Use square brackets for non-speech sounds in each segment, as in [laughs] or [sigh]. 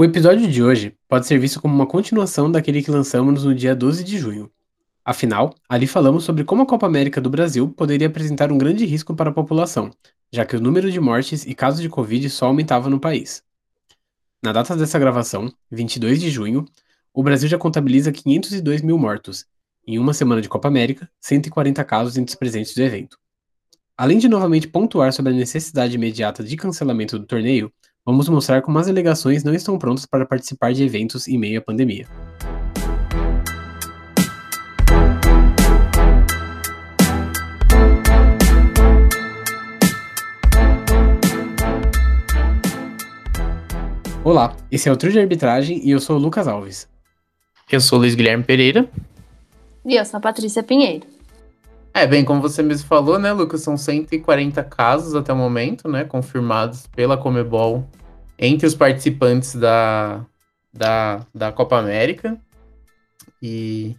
O episódio de hoje pode ser visto como uma continuação daquele que lançamos no dia 12 de junho. Afinal, ali falamos sobre como a Copa América do Brasil poderia apresentar um grande risco para a população, já que o número de mortes e casos de Covid só aumentava no país. Na data dessa gravação, 22 de junho, o Brasil já contabiliza 502 mil mortos. Em uma semana de Copa América, 140 casos entre os presentes do evento. Além de novamente pontuar sobre a necessidade imediata de cancelamento do torneio, vamos mostrar como as delegações não estão prontas para participar de eventos em meio à pandemia. Olá, esse é o Trio de Arbitragem e eu sou o Lucas Alves. Eu sou o Luiz Guilherme Pereira. E eu sou a Patrícia Pinheiro. É, bem, como você mesmo falou, né, Lucas, são 140 casos até o momento, né, confirmados pela Comebol entre os participantes da, da, da Copa América. E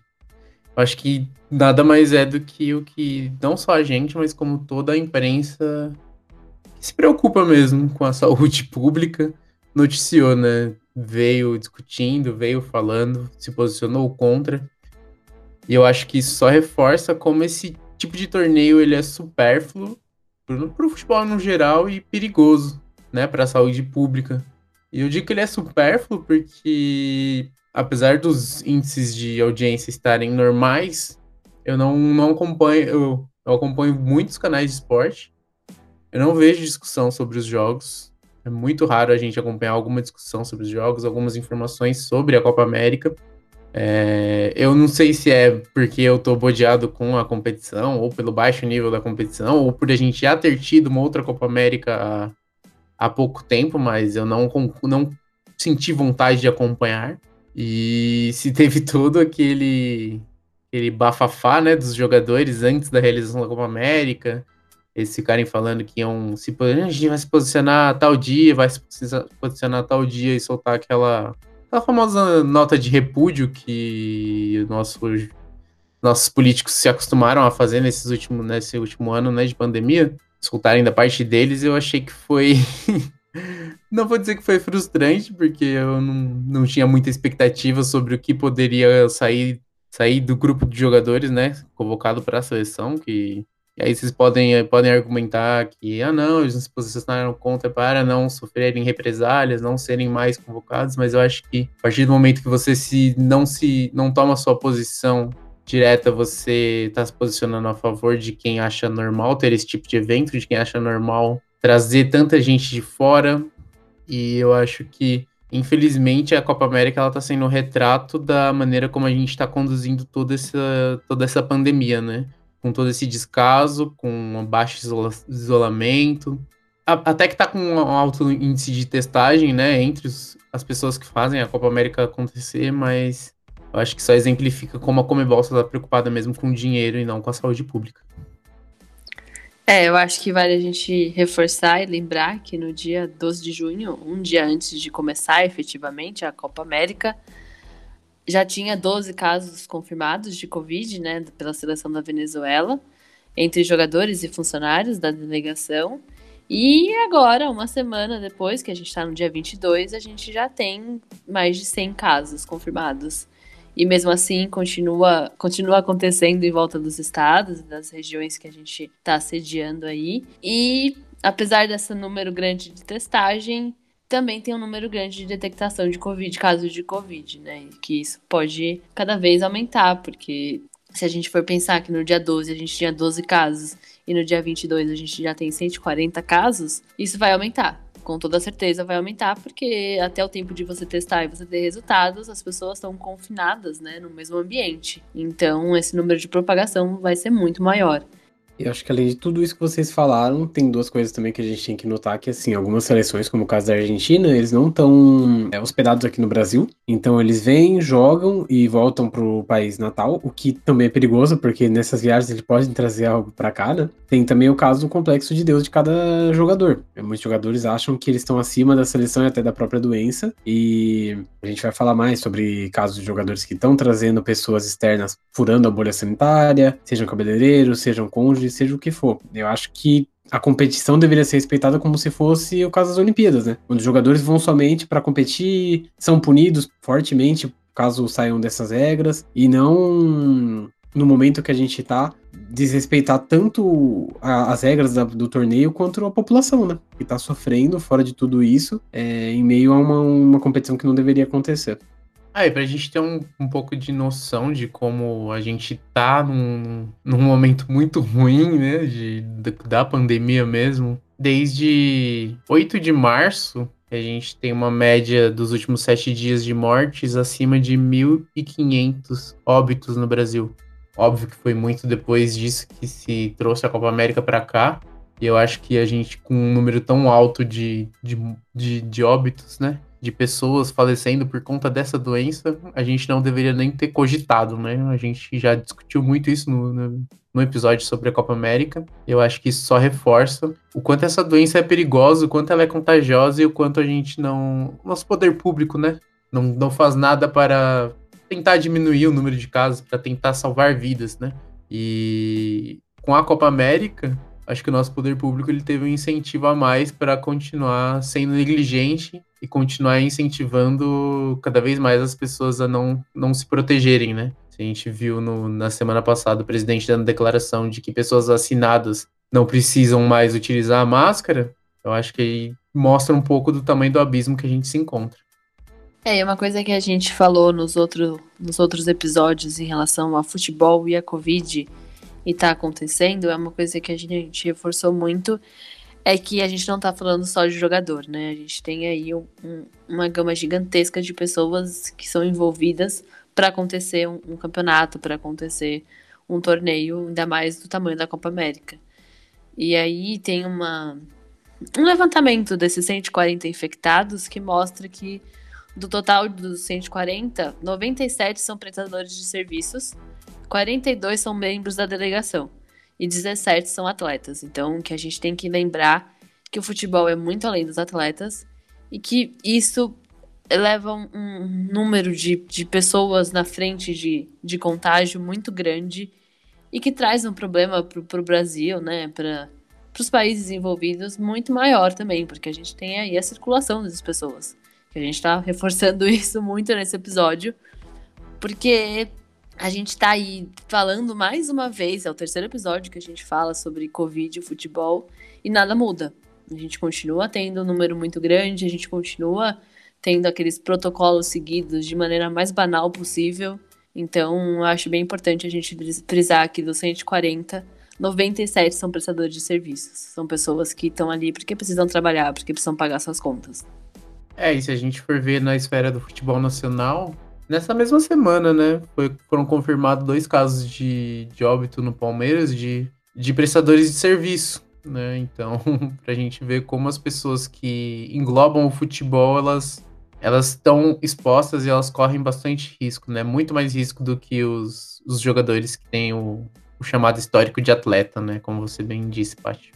acho que nada mais é do que o que não só a gente, mas como toda a imprensa se preocupa mesmo com a [laughs] saúde pública, noticiou, né? Veio discutindo, veio falando, se posicionou contra. E eu acho que isso só reforça como esse tipo de torneio ele é supérfluo para o futebol no geral e perigoso, né, para a saúde pública. E eu digo que ele é supérfluo porque, apesar dos índices de audiência estarem normais, eu não, não acompanho, eu, eu acompanho muitos canais de esporte, eu não vejo discussão sobre os jogos, é muito raro a gente acompanhar alguma discussão sobre os jogos, algumas informações sobre a Copa América. É, eu não sei se é porque eu tô bodeado com a competição, ou pelo baixo nível da competição, ou por a gente já ter tido uma outra Copa América há, pouco tempo, mas eu não, não senti vontade de acompanhar. E [laughs] se teve todo aquele, aquele bafafá né, dos jogadores antes da realização da Copa América, eles ficarem falando que iam se a gente vai se posicionar tal dia, vai se posicionar tal dia e soltar aquela aquela famosa nota de repúdio que nosso, nossos políticos se acostumaram a fazer nesses últimos, nesse último ano né, de pandemia, escutarem da parte deles, eu achei que foi. [laughs] não vou dizer que foi frustrante, porque eu não, não tinha muita expectativa sobre o que poderia sair, sair do grupo de jogadores, né? Convocado para a seleção, que e aí vocês podem, podem argumentar que, ah, não, eles se posicionaram contra para não sofrerem represálias, não serem mais convocados, mas eu acho que a partir do momento que você se não se não toma sua posição direta, você está se posicionando a favor de quem acha normal ter esse tipo de evento, de quem acha normal trazer tanta gente de fora. E eu acho que, infelizmente, a Copa América ela está sendo um retrato da maneira como a gente está conduzindo toda essa, toda essa pandemia, né? com todo esse descaso, com um baixo isola isolamento, até que está com um alto índice de testagem, né, entre os, as pessoas que fazem a Copa América acontecer, mas eu acho que só exemplifica como a Comebol está preocupada mesmo com dinheiro e não com a saúde pública. É, eu acho que vale a gente reforçar e lembrar que no dia 12 de junho, um dia antes de começar efetivamente a Copa América, já tinha 12 casos confirmados de Covid, né, pela seleção da Venezuela, entre jogadores e funcionários da delegação. E agora, uma semana depois, que a gente está no dia 22, a gente já tem mais de 100 casos confirmados. E mesmo assim, continua, continua acontecendo em volta dos estados das regiões que a gente está sediando aí. E apesar desse número grande de testagem, também tem um número grande de detectação de Covid, casos de Covid, né? Que isso pode cada vez aumentar, porque se a gente for pensar que no dia 12 a gente tinha 12 casos e no dia 22 a gente já tem 140 casos, isso vai aumentar. Com toda certeza vai aumentar, porque até o tempo de você testar e você ter resultados, as pessoas estão confinadas, né, no mesmo ambiente. Então, esse número de propagação vai ser muito maior. E acho que além de tudo isso que vocês falaram, tem duas coisas também que a gente tem que notar, que assim, algumas seleções, como o caso da Argentina, eles não estão é, hospedados aqui no Brasil, então eles vêm, jogam e voltam pro país natal, o que também é perigoso, porque nessas viagens eles podem trazer algo para cá, né? Tem também o caso do complexo de Deus de cada jogador. Muitos jogadores acham que eles estão acima da seleção e até da própria doença, e a gente vai falar mais sobre casos de jogadores que estão trazendo pessoas externas furando a bolha sanitária, sejam cabeleireiros, sejam cônjuges, seja o que for. Eu acho que a competição deveria ser respeitada como se fosse o caso das Olimpíadas, né? Onde os jogadores vão somente para competir, são punidos fortemente caso saiam dessas regras e não no momento que a gente tá desrespeitar tanto a, as regras da, do torneio quanto a população, né? Que tá sofrendo fora de tudo isso é, em meio a uma, uma competição que não deveria acontecer. Ah, e pra gente ter um, um pouco de noção de como a gente tá num, num momento muito ruim, né, de, da pandemia mesmo. Desde 8 de março, a gente tem uma média dos últimos sete dias de mortes acima de 1.500 óbitos no Brasil. Óbvio que foi muito depois disso que se trouxe a Copa América para cá. E eu acho que a gente, com um número tão alto de, de, de, de óbitos, né? De pessoas falecendo por conta dessa doença, a gente não deveria nem ter cogitado, né? A gente já discutiu muito isso no, no, no, episódio sobre a Copa América. Eu acho que isso só reforça o quanto essa doença é perigosa, o quanto ela é contagiosa e o quanto a gente não. Nosso poder público, né? Não, não faz nada para tentar diminuir o número de casos, para tentar salvar vidas, né? E com a Copa América, acho que o nosso poder público ele teve um incentivo a mais para continuar sendo negligente e continuar incentivando cada vez mais as pessoas a não, não se protegerem, né? A gente viu no, na semana passada o presidente dando declaração de que pessoas vacinadas não precisam mais utilizar a máscara. Eu acho que aí mostra um pouco do tamanho do abismo que a gente se encontra. É, uma coisa que a gente falou nos, outro, nos outros episódios em relação ao futebol e a Covid e tá acontecendo, é uma coisa que a gente reforçou muito, é que a gente não tá falando só de jogador, né? A gente tem aí um, uma gama gigantesca de pessoas que são envolvidas para acontecer um, um campeonato, para acontecer um torneio, ainda mais do tamanho da Copa América. E aí tem uma, um levantamento desses 140 infectados que mostra que do total dos 140, 97 são prestadores de serviços 42 são membros da delegação e 17 são atletas. Então, que a gente tem que lembrar que o futebol é muito além dos atletas e que isso leva um, número de, de pessoas na frente de, de contágio muito grande e que traz um problema para o Brasil, né, para os países envolvidos muito maior também, porque a gente tem aí a circulação das pessoas. Que a gente está reforçando [laughs] isso muito nesse episódio, porque a gente tá aí falando mais uma vez, é o terceiro episódio que a gente fala sobre Covid e futebol, e nada muda. A gente continua tendo um número muito grande, a gente continua tendo aqueles protocolos seguidos de maneira mais banal possível. Então, acho bem importante a gente frisar aqui dos 140, 97 são prestadores de serviços. São pessoas que estão ali porque precisam trabalhar, porque precisam pagar suas contas. É, e se a gente for ver na esfera do futebol nacional, Nessa mesma semana, né, foi, foram confirmados dois casos de, de óbito no Palmeiras de, de prestadores de serviço, né? Então, [laughs] pra gente ver como as pessoas que englobam o futebol, elas elas estão expostas e elas correm bastante risco, né? Muito mais risco do que os, os jogadores que têm o, o chamado histórico de atleta, né? Como você bem disse, Paty.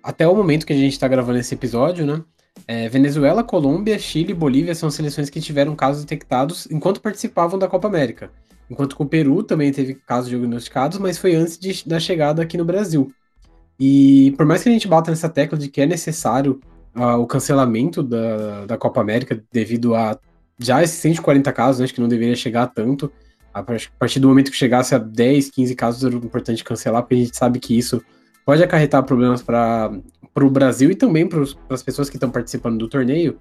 Até o momento que a gente está gravando esse episódio, né? É, Venezuela, Colômbia, Chile e Bolívia são seleções que tiveram casos detectados enquanto participavam da Copa América. Enquanto que o Peru também teve casos diagnosticados, mas foi antes de, da chegada aqui no Brasil. E por mais que a gente bata nessa tecla de que é necessário uh, o cancelamento da, da Copa América devido a já esses 140 casos, né, acho que não deveria chegar a tanto. A partir do momento que chegasse a 10, 15 casos, era importante cancelar, porque a gente sabe que isso pode acarretar problemas para o Brasil e também para as pessoas que estão participando do torneio.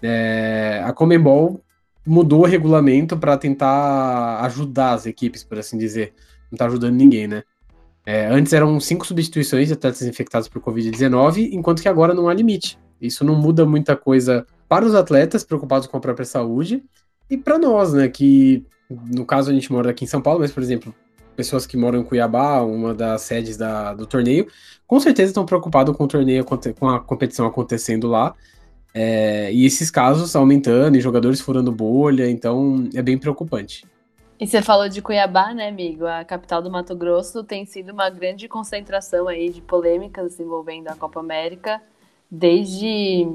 É, a Comembol mudou o regulamento para tentar ajudar as equipes, por assim dizer. Não está ajudando ninguém, né? É, antes eram cinco substituições de atletas infectados por Covid-19, enquanto que agora não há limite. Isso não muda muita coisa para os atletas preocupados com a própria saúde e para nós, né? Que no caso a gente mora aqui em São Paulo, mas por exemplo, pessoas que moram em Cuiabá, uma das sedes da, do torneio, com certeza estão preocupados com o torneio, com a competição acontecendo lá. É, e esses casos aumentando e jogadores furando bolha, então é bem preocupante. E você falou de Cuiabá, né, amigo? A capital do Mato Grosso tem sido uma grande concentração aí de polêmicas envolvendo a Copa América, desde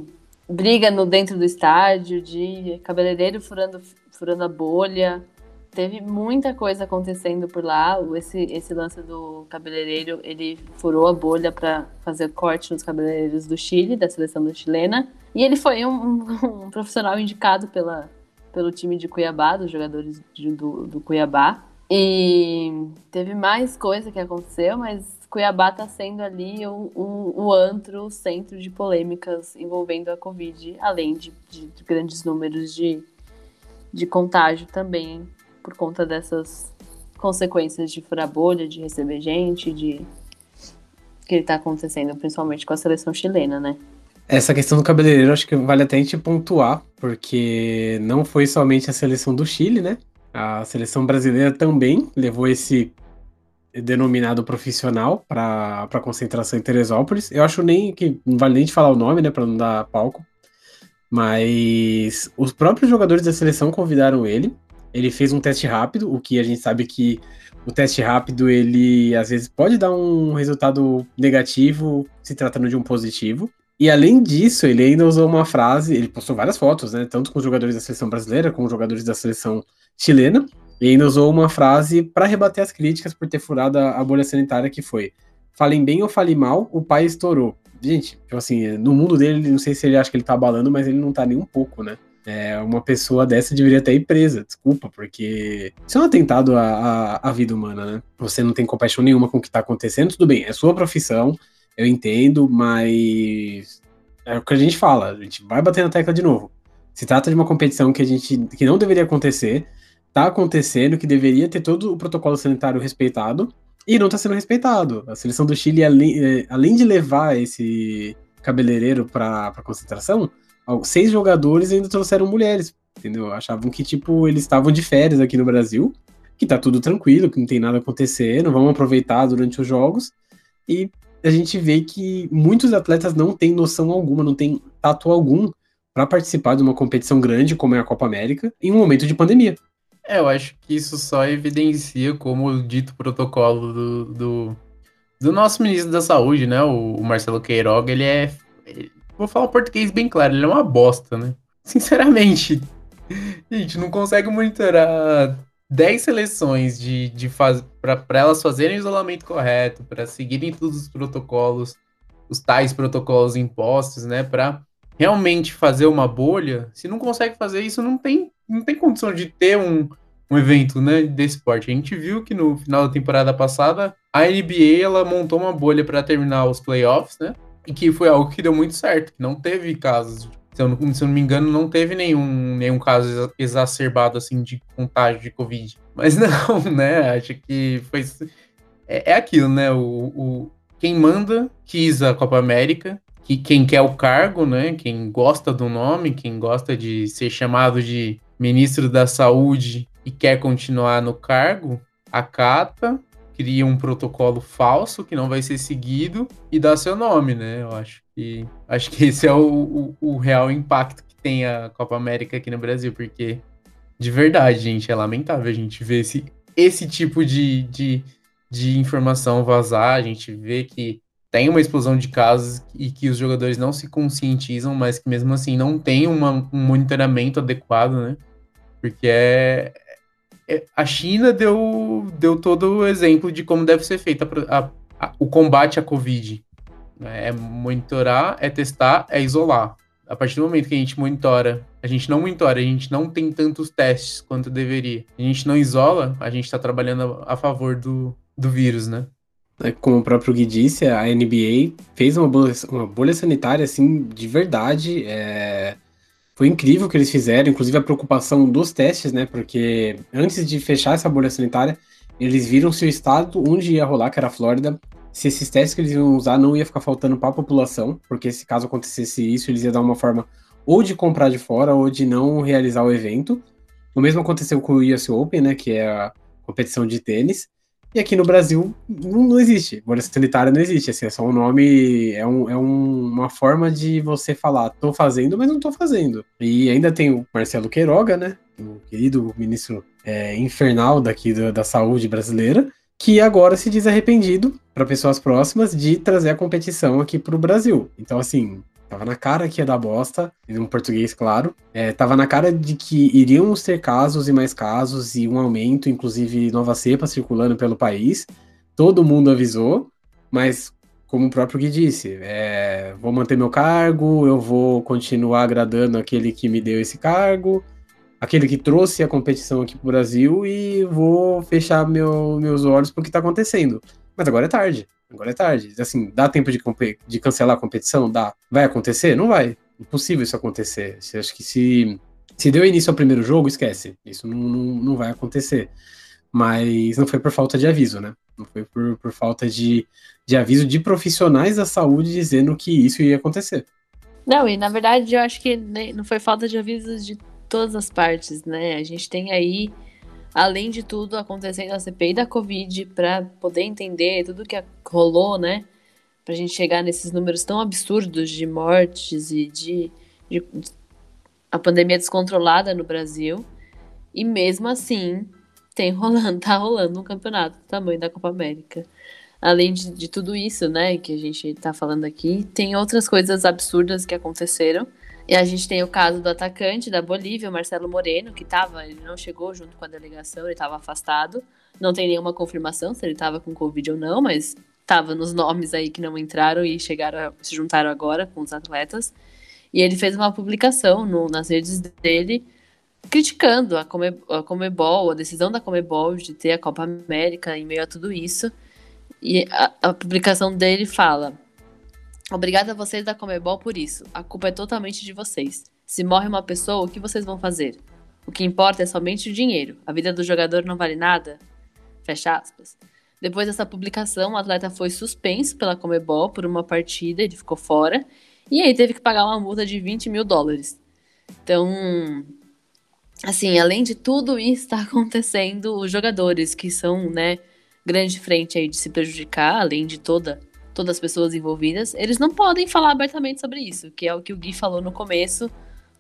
briga no dentro do estádio, de cabeleireiro furando, furando a bolha, teve muita coisa acontecendo por lá. Esse, esse lance do cabeleireiro, ele furou a bolha para fazer corte nos cabeleireiros do Chile, da seleção chilena. E ele foi um, um, um profissional indicado pela, pelo time de Cuiabá, dos jogadores de, do, do Cuiabá. E teve mais coisa que aconteceu, mas Cuiabá está sendo ali o, o, o, antro, o centro de polêmicas envolvendo a Covid, além de, de, de grandes números de, de contágio também, por conta dessas consequências de furar bolha, de receber gente, de que está acontecendo, principalmente com a seleção chilena, né? Essa questão do cabeleireiro acho que vale até a gente pontuar, porque não foi somente a seleção do Chile, né? A seleção brasileira também levou esse denominado profissional para a concentração em Teresópolis. Eu acho nem que não vale nem de falar o nome, né, para não dar palco. Mas os próprios jogadores da seleção convidaram ele. Ele fez um teste rápido, o que a gente sabe que o teste rápido ele às vezes pode dar um resultado negativo se tratando de um positivo. E além disso, ele ainda usou uma frase, ele postou várias fotos, né, tanto com os jogadores da seleção brasileira como os jogadores da seleção chilena, e ainda usou uma frase para rebater as críticas por ter furado a bolha sanitária que foi: falem bem ou falem mal, o pai estourou. Gente, tipo assim, no mundo dele, não sei se ele acha que ele tá abalando, mas ele não tá nem um pouco, né? É, uma pessoa dessa deveria até ir presa, desculpa, porque isso é um atentado à, à, à, vida humana, né? Você não tem compaixão nenhuma com o que tá acontecendo, tudo bem, é sua profissão, eu entendo, mas é o que a gente fala, a gente vai bater na tecla de novo. Se trata de uma competição que a gente que não deveria acontecer, tá acontecendo, que deveria ter todo o protocolo sanitário respeitado e não está sendo respeitado. A seleção do Chile, além, é, além de levar esse cabeleireiro para concentração, seis jogadores ainda trouxeram mulheres, entendeu? Achavam que, tipo, eles estavam de férias aqui no Brasil, que tá tudo tranquilo, que não tem nada acontecendo, vamos aproveitar durante os jogos. E a gente vê que muitos atletas não têm noção alguma, não têm tato algum para participar de uma competição grande como é a Copa América em um momento de pandemia. É, eu acho que isso só evidencia como o dito protocolo do, do, do nosso ministro da Saúde, né? O, o Marcelo Queiroga, ele é. Ele, vou falar um português bem claro, ele é uma bosta, né? Sinceramente, a gente não consegue monitorar 10 seleções de, de faz, para elas fazerem o isolamento correto, para seguirem todos os protocolos, os tais protocolos impostos, né? Para realmente fazer uma bolha, se não consegue fazer isso, não tem, não tem condição de ter um, um evento né, desse porte. A gente viu que no final da temporada passada, a NBA ela montou uma bolha para terminar os playoffs, né? E que foi algo que deu muito certo, que não teve casos. Se eu, não, se eu não me engano, não teve nenhum, nenhum caso exacerbado assim de contágio de Covid. [laughs] Mas não, né? Acho que foi. É, é aquilo, né? O, o, quem manda quis a Copa América, que quem quer o cargo, né, quem gosta do nome, quem gosta de ser chamado de ministro da Saúde e quer continuar no cargo, acata, cria um protocolo falso que não vai ser seguido e dá seu nome, né? Eu acho que acho que esse é o, o, o real impacto que tem a Copa América aqui no Brasil, porque de verdade, gente, é lamentável a gente ver esse, esse tipo de, de, de informação vazar, a gente vê que tem uma explosão de casos e que os jogadores não se conscientizam, mas que mesmo assim não tem uma, um monitoramento adequado, né? Porque é, é, a China deu, deu todo o exemplo de como deve ser feito a, a, a, o combate à Covid. Né? É monitorar, é testar, é isolar. A partir do momento que a gente monitora, a gente não monitora, a gente não tem tantos testes quanto deveria. A gente não isola, a gente está trabalhando a, favor do, do vírus, né? Né, como o próprio Gui disse, a NBA fez uma bolha, uma bolha sanitária, assim, de verdade. É... Foi incrível o que eles fizeram, inclusive a preocupação dos testes, né? Porque antes de fechar essa bolha sanitária, eles viram se o estado onde ia rolar, que era a Flórida, se esses testes que eles iam usar não ia ficar faltando para a população, porque se caso acontecesse isso, eles iam dar uma forma ou de comprar de fora ou de não realizar o evento. O mesmo aconteceu com o US Open, né? Que é a competição de tênis. E aqui no Brasil não, não existe. Bolha sanitária não existe. Assim, é só um nome, é, um, é um, uma forma de você falar, tô fazendo, mas não tô fazendo. E ainda tem o Marcelo Queiroga, né? O querido ministro é, infernal daqui da, da saúde brasileira, que agora se diz arrependido para pessoas próximas de trazer a competição aqui para o Brasil. Então, assim, Tava na cara que ia dar bosta, em um português, claro. É, tava na cara de que iriam ter casos e mais casos e um aumento, inclusive nova cepa circulando pelo país. Todo mundo avisou, mas como o próprio Gui disse, é, vou manter meu cargo, eu vou continuar agradando aquele que me deu esse cargo, aquele que trouxe a competição aqui pro Brasil e vou fechar meu, meus olhos pro que tá acontecendo. Mas agora é tarde. Agora é tarde. Assim, dá tempo de, de cancelar a competição? Dá. Vai acontecer? Não vai. Impossível isso acontecer. Acha que se, se deu início ao primeiro jogo, esquece. Isso não, não, não vai acontecer. Mas não foi por falta de aviso, né? Não foi por, por falta de, de aviso de profissionais da saúde dizendo que isso ia acontecer. Não, e na verdade eu acho que não foi falta de aviso de todas as partes, né? A gente tem aí além de tudo, acontecendo a CPI da Covid para poder entender tudo que rolou, né? Pra gente chegar nesses números tão absurdos de mortes e de, de a pandemia descontrolada no Brasil. E mesmo assim, tem rolando, tá rolando um campeonato do tamanho da Copa América. Além de, de tudo isso, né, que a gente tá falando aqui, tem outras coisas absurdas que aconteceram e a gente tem o caso do atacante da Bolívia, Marcelo Moreno, que tava, ele não chegou junto com a delegação, ele estava afastado. Não tem nenhuma confirmação se ele estava com Covid ou não, mas estava nos nomes aí que não entraram e chegaram, se juntaram agora com os atletas. E ele fez uma publicação no, nas redes dele criticando a, Come, a Comebol, a decisão da Comebol de ter a Copa América em meio a tudo isso. E a, a publicação dele fala: Obrigada a vocês da Comebol por isso. A culpa é totalmente de vocês. Se morre uma pessoa, o que vocês vão fazer? O que importa é somente o dinheiro. A vida do jogador não vale nada? Fecha aspas. Depois dessa publicação, o atleta foi suspenso pela Comebol por uma partida, ele ficou fora, e aí teve que pagar uma multa de 20 mil dólares. Então, assim, além de tudo isso está acontecendo, os jogadores que são, né, grande frente aí de se prejudicar, além de toda todas as pessoas envolvidas, eles não podem falar abertamente sobre isso, que é o que o Gui falou no começo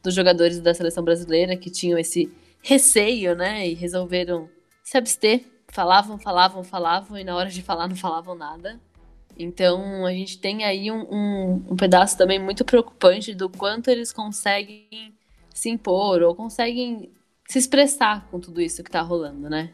dos jogadores da seleção brasileira que tinham esse receio, né, e resolveram se abster. Falavam, falavam, falavam, e na hora de falar não falavam nada. Então a gente tem aí um, um, um pedaço também muito preocupante do quanto eles conseguem se impor ou conseguem se expressar com tudo isso que tá rolando, né?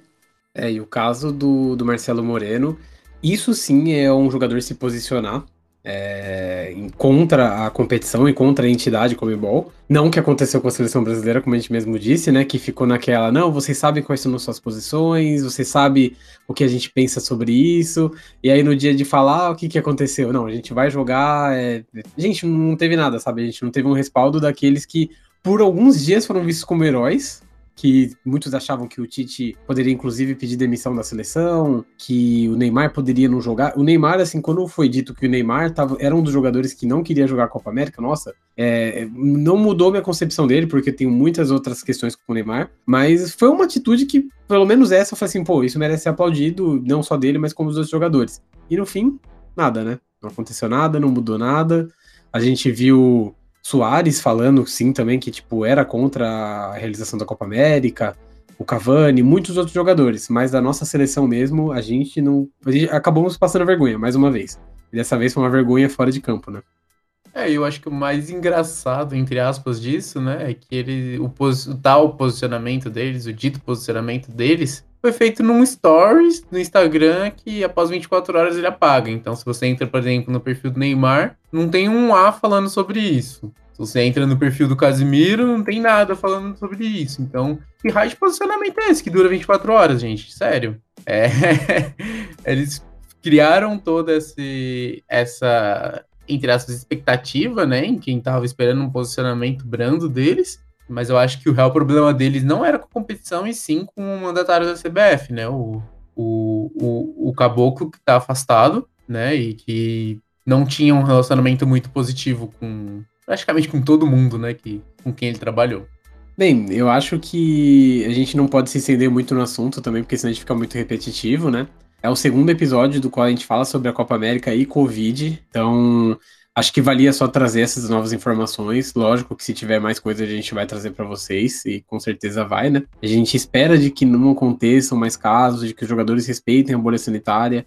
É, e o caso do, do Marcelo Moreno, isso sim é um jogador se posicionar é, contra a competição e contra a entidade Comebol. Não que aconteceu com a seleção brasileira, como a gente mesmo disse, né? Que ficou naquela, não, vocês sabem quais são as suas posições, você sabe o que a gente pensa sobre isso. E aí no dia de falar, o que, que aconteceu? Não, a gente vai jogar. É... Gente, não teve nada, sabe? A gente não teve um respaldo daqueles que por alguns dias foram vistos como heróis, que muitos achavam que o Tite poderia inclusive pedir demissão da seleção, que o Neymar poderia não jogar. O Neymar, assim, quando foi dito que o Neymar tava, era um dos jogadores que não queria jogar a Copa América, nossa, é, não mudou minha concepção dele, porque tenho muitas outras questões com o Neymar, mas foi uma atitude que, pelo menos essa, eu falei assim, pô, isso merece ser aplaudido, não só dele, mas como dos outros jogadores. E no fim, nada, né? Não aconteceu nada, não mudou nada. A gente viu Soares falando, sim, também, que tipo, era contra a realização da Copa América, o Cavani, muitos outros jogadores, mas da nossa seleção mesmo, a gente não. A gente acabamos passando vergonha, mais uma vez. E dessa vez foi uma vergonha fora de campo, né? É, eu acho que o mais engraçado, entre aspas, disso, né, é que ele, o, o tal posicionamento deles, o dito posicionamento deles, foi feito num stories no Instagram que após 24 horas ele apaga. Então, se você entra, por exemplo, no perfil do Neymar, não tem um A falando sobre isso. Se você entra no perfil do Casimiro, não tem nada falando sobre isso. Então, que raio de posicionamento é esse que dura 24 horas, gente? Sério. É... [laughs] Eles criaram toda essa, entre aspas, expectativa, né, em quem tava esperando um posicionamento brando deles. Mas eu acho que o real problema deles não era com a competição, e sim com o mandatário da CBF, né? O, o, o, o caboclo que tá afastado, né? E que não tinha um relacionamento muito positivo com praticamente com todo mundo, né? Que, com quem ele trabalhou. Bem, eu acho que a gente não pode se estender muito no assunto também, porque senão a gente fica muito repetitivo, né? É o segundo episódio do qual a gente fala sobre a Copa América e Covid. Então, Acho que valia só trazer essas novas informações. Lógico que se tiver mais coisa a gente vai trazer para vocês e com certeza vai, né? A gente espera de que não aconteçam mais casos, de que os jogadores respeitem a bolha sanitária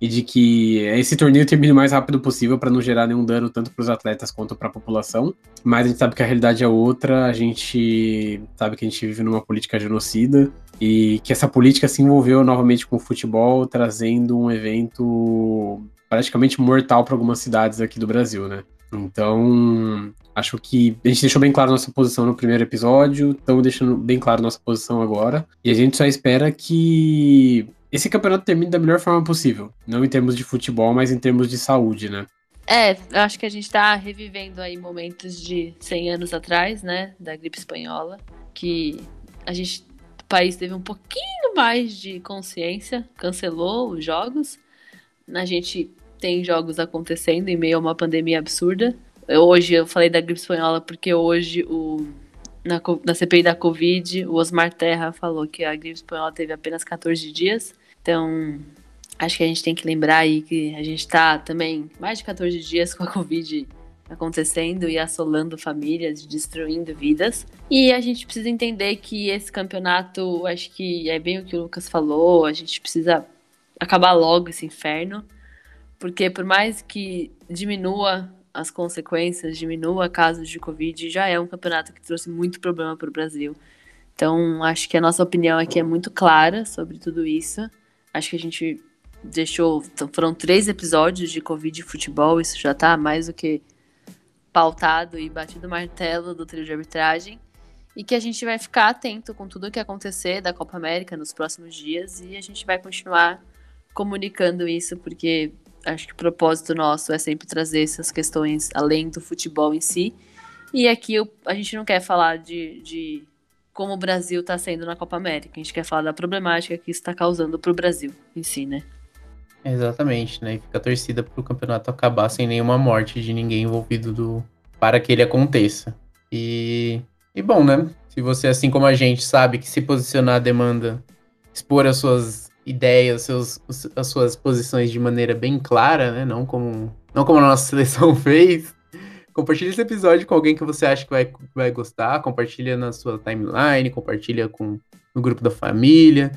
e de que esse torneio termine o mais rápido possível para não gerar nenhum dano tanto para os atletas quanto para a população. Mas a gente sabe que a realidade é outra, a gente sabe que a gente vive numa política genocida e que essa política se envolveu novamente com o futebol, trazendo um evento praticamente mortal para algumas cidades aqui do Brasil, né? Então, acho que a gente deixou bem claro nossa posição no primeiro episódio, estamos deixando bem claro nossa posição agora, e a gente só espera que esse campeonato termine da melhor forma possível, não em termos de futebol, mas em termos de saúde, né? É, eu acho que a gente tá revivendo aí momentos de 100 anos atrás, né, da gripe espanhola, que a gente, o país teve um pouquinho mais de consciência, cancelou os jogos, a gente tem jogos acontecendo em meio a uma pandemia absurda. Hoje eu falei da gripe espanhola porque hoje o na, na CPI da Covid, o Osmar Terra falou que a gripe espanhola teve apenas 14 dias. Então, acho que a gente tem que lembrar aí que a gente está também mais de 14 dias com a Covid acontecendo e assolando famílias, destruindo vidas. E a gente precisa entender que esse campeonato, acho que é bem o que o Lucas falou, a gente precisa acabar logo esse inferno. Porque por mais que diminua as consequências, diminua casos de Covid, já é um campeonato que trouxe muito problema para o Brasil. Então, acho que a nossa opinião aqui é muito clara sobre tudo isso. Acho que a gente deixou. Então, foram três episódios de Covid e futebol, isso já está mais do que pautado e batido martelo do trio de arbitragem. E que a gente vai ficar atento com tudo o que acontecer da Copa América nos próximos dias e a gente vai continuar comunicando isso, porque acho que o propósito nosso é sempre trazer essas questões além do futebol em si. E aqui a gente não quer falar de, de como o Brasil está sendo na Copa América, a gente quer falar da problemática que isso está causando para o Brasil em si, né? Exatamente, né? E fica a torcida para o campeonato acabar sem nenhuma morte de ninguém envolvido do... para que ele aconteça. E... e bom, né? Se você, assim como a gente, sabe que se posicionar demanda expor as suas ideias, seus, as suas posições de maneira bem clara, né? Não como, não como a nossa [laughs] seleção fez. Compartilhe esse episódio com alguém que você acha que vai, vai gostar. Compartilha na sua timeline, compartilha com no grupo da família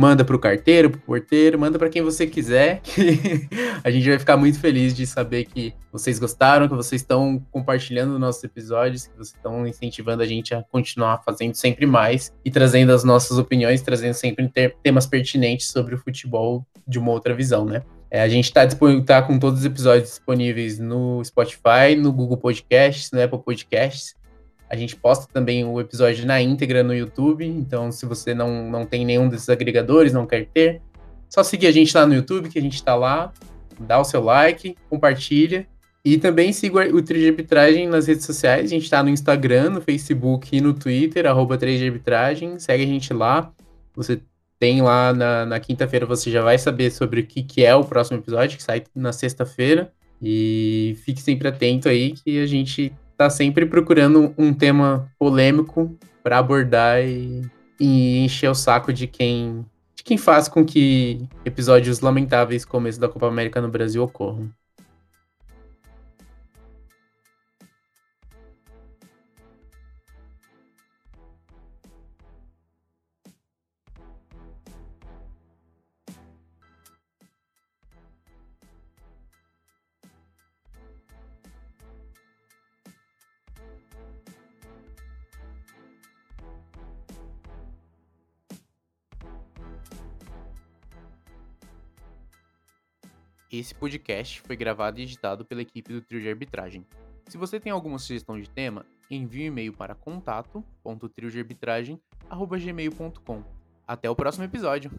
manda para o carteiro, para o porteiro, manda para quem você quiser, [laughs] que a gente vai ficar muito feliz de saber que vocês gostaram, que vocês estão compartilhando nossos episódios, que vocês estão incentivando a gente a continuar fazendo sempre mais e trazendo as nossas opiniões, trazendo sempre temas pertinentes sobre o futebol de uma outra visão, né? É, a gente está tá com todos os episódios disponíveis no Spotify, no Google Podcasts, no Apple Podcasts. A gente posta também o episódio na íntegra no YouTube, então se você não, não tem nenhum desses agregadores, não quer ter, só seguir a gente lá no YouTube, que a gente está lá, dá o seu like, compartilha. E também siga o 3 de Arbitragem nas redes sociais. A gente está no Instagram, no Facebook e no Twitter, arroba 3 de Arbitragem. Segue a gente lá. Você tem lá na, na quinta-feira, você já vai saber sobre o que, que é o próximo episódio, que sai na sexta-feira. E fique sempre atento aí que a gente tá sempre procurando um tema polêmico para abordar e, e, encher o saco de quem de quem faz com que episódios lamentáveis como esse da Copa América no Brasil ocorram. Esse podcast foi gravado e editado pela equipe do Trio de Arbitragem. Se você tem alguma sugestão de tema, envie um e-mail para contato.triodearbitragem.gmail.com. Até o próximo episódio!